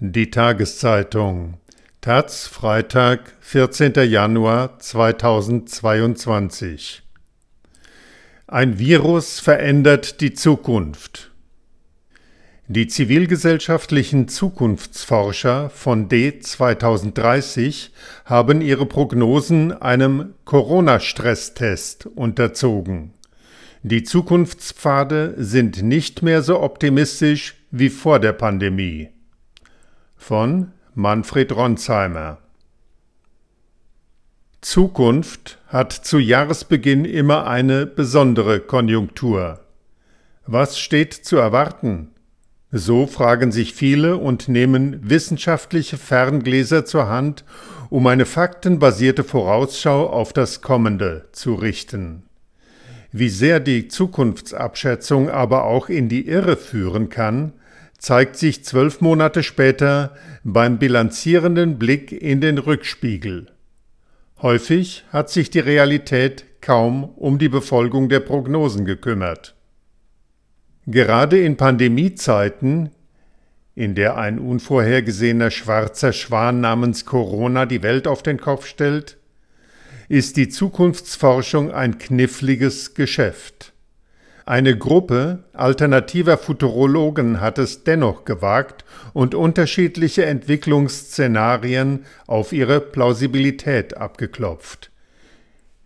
Die Tageszeitung Taz, Freitag, 14. Januar 2022 Ein Virus verändert die Zukunft. Die zivilgesellschaftlichen Zukunftsforscher von D 2030 haben ihre Prognosen einem Corona-Stresstest unterzogen. Die Zukunftspfade sind nicht mehr so optimistisch wie vor der Pandemie. Von Manfred Ronsheimer Zukunft hat zu Jahresbeginn immer eine besondere Konjunktur. Was steht zu erwarten? So fragen sich viele und nehmen wissenschaftliche Ferngläser zur Hand, um eine faktenbasierte Vorausschau auf das Kommende zu richten. Wie sehr die Zukunftsabschätzung aber auch in die Irre führen kann, zeigt sich zwölf Monate später beim bilanzierenden Blick in den Rückspiegel. Häufig hat sich die Realität kaum um die Befolgung der Prognosen gekümmert. Gerade in Pandemiezeiten, in der ein unvorhergesehener schwarzer Schwan namens Corona die Welt auf den Kopf stellt, ist die Zukunftsforschung ein kniffliges Geschäft. Eine Gruppe alternativer Futurologen hat es dennoch gewagt und unterschiedliche Entwicklungsszenarien auf ihre Plausibilität abgeklopft.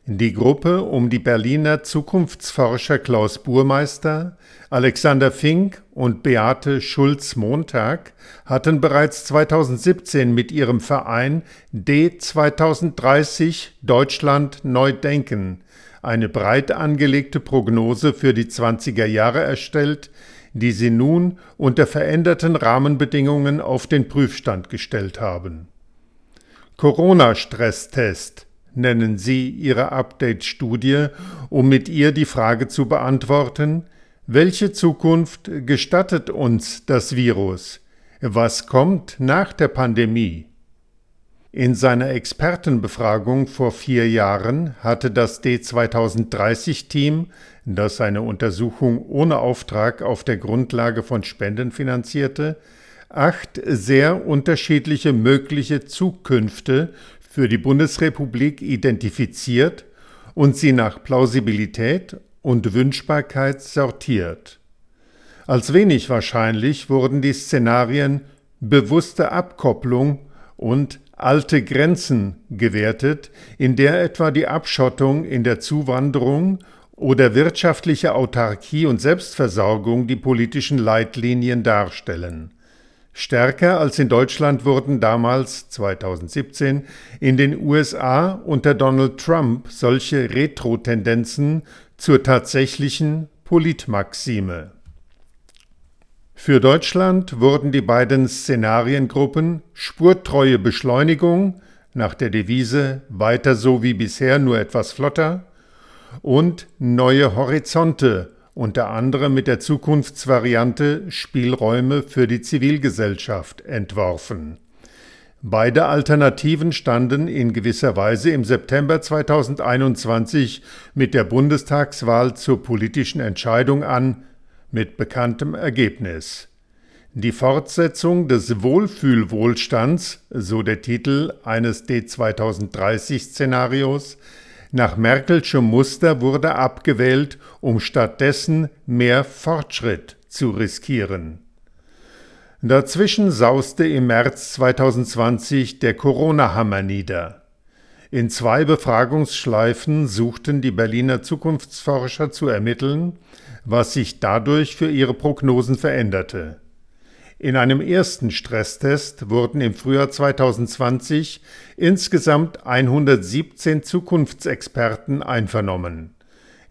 Die Gruppe um die Berliner Zukunftsforscher Klaus Burmeister, Alexander Fink und Beate Schulz-Montag hatten bereits 2017 mit ihrem Verein D 2030 Deutschland neu denken eine breit angelegte Prognose für die 20er Jahre erstellt, die sie nun unter veränderten Rahmenbedingungen auf den Prüfstand gestellt haben. Corona-Stresstest nennen sie ihre Update-Studie, um mit ihr die Frage zu beantworten, welche Zukunft gestattet uns das Virus? Was kommt nach der Pandemie? In seiner Expertenbefragung vor vier Jahren hatte das D2030-Team, das seine Untersuchung ohne Auftrag auf der Grundlage von Spenden finanzierte, acht sehr unterschiedliche mögliche Zukünfte für die Bundesrepublik identifiziert und sie nach Plausibilität und Wünschbarkeit sortiert. Als wenig wahrscheinlich wurden die Szenarien bewusste Abkopplung und alte Grenzen gewertet, in der etwa die Abschottung in der Zuwanderung oder wirtschaftliche Autarkie und Selbstversorgung die politischen Leitlinien darstellen. Stärker als in Deutschland wurden damals 2017 in den USA unter Donald Trump solche Retro-Tendenzen zur tatsächlichen Politmaxime. Für Deutschland wurden die beiden Szenariengruppen Spurtreue Beschleunigung nach der Devise Weiter so wie bisher, nur etwas flotter und Neue Horizonte unter anderem mit der Zukunftsvariante Spielräume für die Zivilgesellschaft entworfen. Beide Alternativen standen in gewisser Weise im September 2021 mit der Bundestagswahl zur politischen Entscheidung an, mit bekanntem Ergebnis. Die Fortsetzung des Wohlfühlwohlstands, so der Titel eines D2030-Szenarios, nach Merkelschem Muster wurde abgewählt, um stattdessen mehr Fortschritt zu riskieren. Dazwischen sauste im März 2020 der Corona-Hammer nieder. In zwei Befragungsschleifen suchten die Berliner Zukunftsforscher zu ermitteln, was sich dadurch für ihre Prognosen veränderte. In einem ersten Stresstest wurden im Frühjahr 2020 insgesamt 117 Zukunftsexperten einvernommen.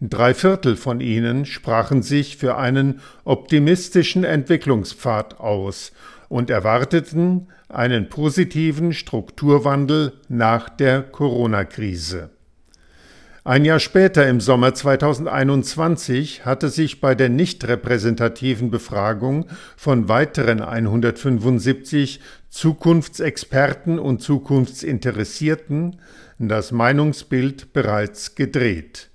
Drei Viertel von ihnen sprachen sich für einen optimistischen Entwicklungspfad aus und erwarteten einen positiven Strukturwandel nach der Corona-Krise. Ein Jahr später, im Sommer 2021, hatte sich bei der nicht repräsentativen Befragung von weiteren 175 Zukunftsexperten und Zukunftsinteressierten das Meinungsbild bereits gedreht.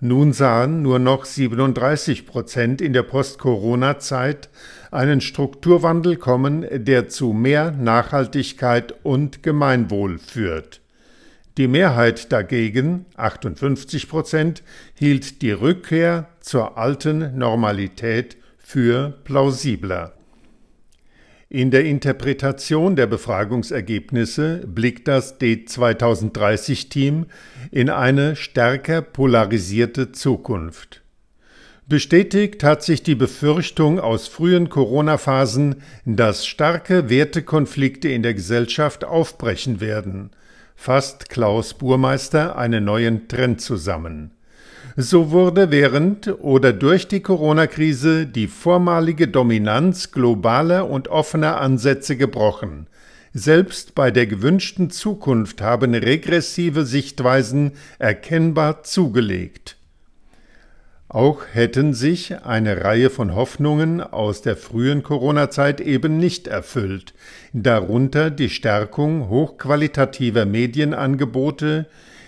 Nun sahen nur noch 37 Prozent in der Post-Corona-Zeit einen Strukturwandel kommen, der zu mehr Nachhaltigkeit und Gemeinwohl führt. Die Mehrheit dagegen, 58 Prozent, hielt die Rückkehr zur alten Normalität für plausibler. In der Interpretation der Befragungsergebnisse blickt das D2030-Team in eine stärker polarisierte Zukunft. Bestätigt hat sich die Befürchtung aus frühen Corona-Phasen, dass starke Wertekonflikte in der Gesellschaft aufbrechen werden, fasst Klaus Burmeister einen neuen Trend zusammen. So wurde während oder durch die Corona-Krise die vormalige Dominanz globaler und offener Ansätze gebrochen. Selbst bei der gewünschten Zukunft haben regressive Sichtweisen erkennbar zugelegt. Auch hätten sich eine Reihe von Hoffnungen aus der frühen Corona-Zeit eben nicht erfüllt, darunter die Stärkung hochqualitativer Medienangebote,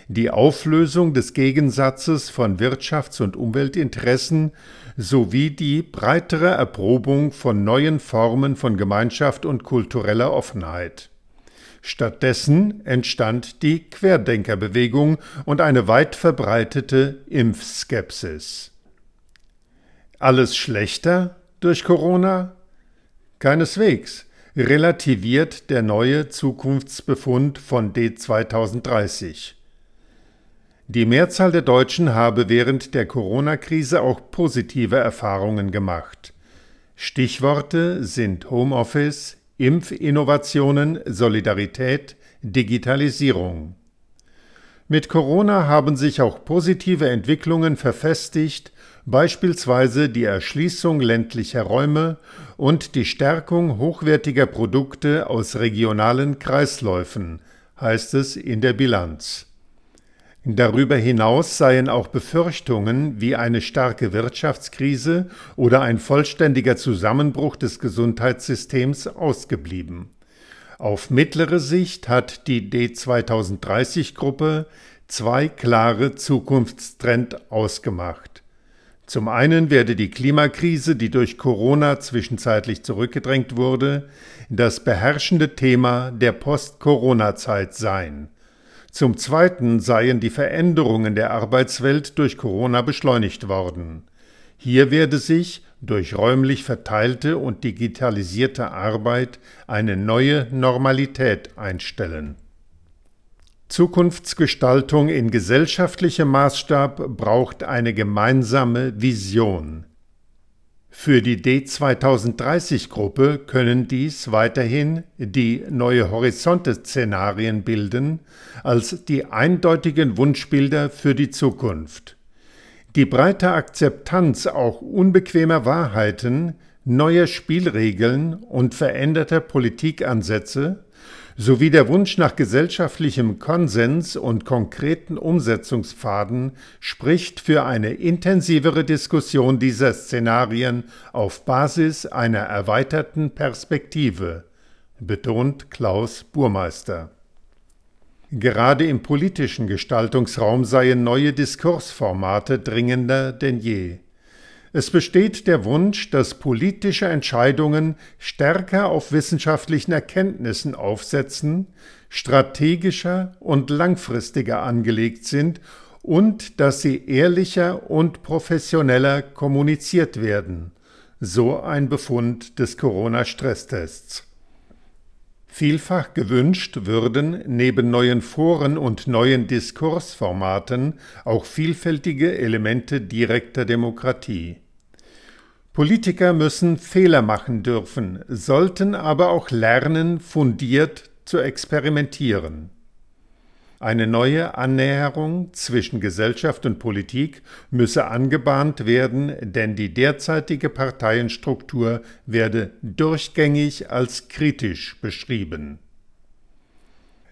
die Auflösung des Gegensatzes von Wirtschafts- und Umweltinteressen sowie die breitere Erprobung von neuen Formen von Gemeinschaft und kultureller Offenheit. Stattdessen entstand die Querdenkerbewegung und eine weit verbreitete Impfskepsis. Alles schlechter durch Corona? Keineswegs relativiert der neue Zukunftsbefund von D2030. Die Mehrzahl der Deutschen habe während der Corona-Krise auch positive Erfahrungen gemacht. Stichworte sind Homeoffice, Impfinnovationen, Solidarität, Digitalisierung. Mit Corona haben sich auch positive Entwicklungen verfestigt, beispielsweise die Erschließung ländlicher Räume und die Stärkung hochwertiger Produkte aus regionalen Kreisläufen, heißt es in der Bilanz. Darüber hinaus seien auch Befürchtungen wie eine starke Wirtschaftskrise oder ein vollständiger Zusammenbruch des Gesundheitssystems ausgeblieben. Auf mittlere Sicht hat die D2030-Gruppe zwei klare Zukunftstrend ausgemacht. Zum einen werde die Klimakrise, die durch Corona zwischenzeitlich zurückgedrängt wurde, das beherrschende Thema der Post-Corona-Zeit sein. Zum Zweiten seien die Veränderungen der Arbeitswelt durch Corona beschleunigt worden. Hier werde sich durch räumlich verteilte und digitalisierte Arbeit eine neue Normalität einstellen. Zukunftsgestaltung in gesellschaftlichem Maßstab braucht eine gemeinsame Vision. Für die D2030-Gruppe können dies weiterhin die neue Horizonte-Szenarien bilden als die eindeutigen Wunschbilder für die Zukunft. Die breite Akzeptanz auch unbequemer Wahrheiten, neuer Spielregeln und veränderter Politikansätze sowie der Wunsch nach gesellschaftlichem Konsens und konkreten Umsetzungspfaden spricht für eine intensivere Diskussion dieser Szenarien auf Basis einer erweiterten Perspektive, betont Klaus Burmeister. Gerade im politischen Gestaltungsraum seien neue Diskursformate dringender denn je. Es besteht der Wunsch, dass politische Entscheidungen stärker auf wissenschaftlichen Erkenntnissen aufsetzen, strategischer und langfristiger angelegt sind und dass sie ehrlicher und professioneller kommuniziert werden. So ein Befund des Corona-Stresstests. Vielfach gewünscht würden neben neuen Foren und neuen Diskursformaten auch vielfältige Elemente direkter Demokratie. Politiker müssen Fehler machen dürfen, sollten aber auch lernen, fundiert zu experimentieren. Eine neue Annäherung zwischen Gesellschaft und Politik müsse angebahnt werden, denn die derzeitige Parteienstruktur werde durchgängig als kritisch beschrieben.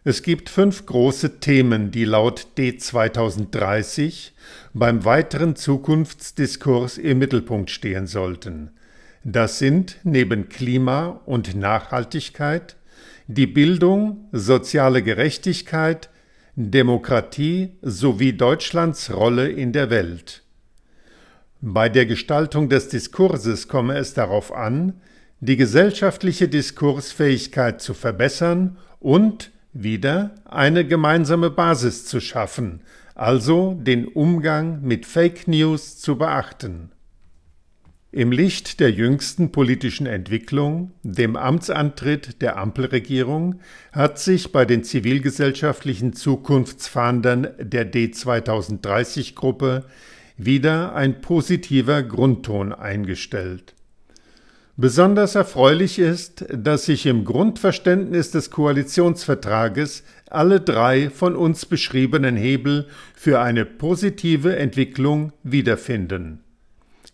Es gibt fünf große Themen, die laut D2030 beim weiteren Zukunftsdiskurs im Mittelpunkt stehen sollten. Das sind neben Klima und Nachhaltigkeit die Bildung, soziale Gerechtigkeit, Demokratie sowie Deutschlands Rolle in der Welt. Bei der Gestaltung des Diskurses komme es darauf an, die gesellschaftliche Diskursfähigkeit zu verbessern und wieder eine gemeinsame Basis zu schaffen, also den Umgang mit Fake News zu beachten. Im Licht der jüngsten politischen Entwicklung, dem Amtsantritt der Ampelregierung, hat sich bei den zivilgesellschaftlichen Zukunftsfahndern der D2030-Gruppe wieder ein positiver Grundton eingestellt. Besonders erfreulich ist, dass sich im Grundverständnis des Koalitionsvertrages alle drei von uns beschriebenen Hebel für eine positive Entwicklung wiederfinden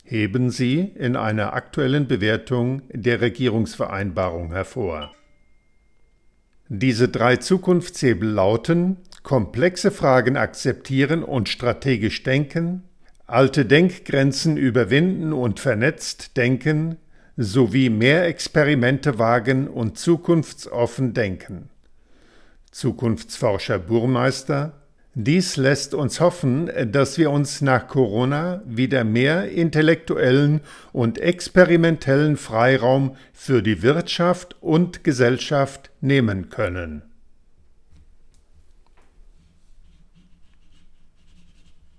heben sie in einer aktuellen Bewertung der Regierungsvereinbarung hervor. Diese drei Zukunftshebel lauten komplexe Fragen akzeptieren und strategisch denken, alte Denkgrenzen überwinden und vernetzt denken, sowie mehr Experimente wagen und zukunftsoffen denken. Zukunftsforscher Burmeister dies lässt uns hoffen, dass wir uns nach Corona wieder mehr intellektuellen und experimentellen Freiraum für die Wirtschaft und Gesellschaft nehmen können.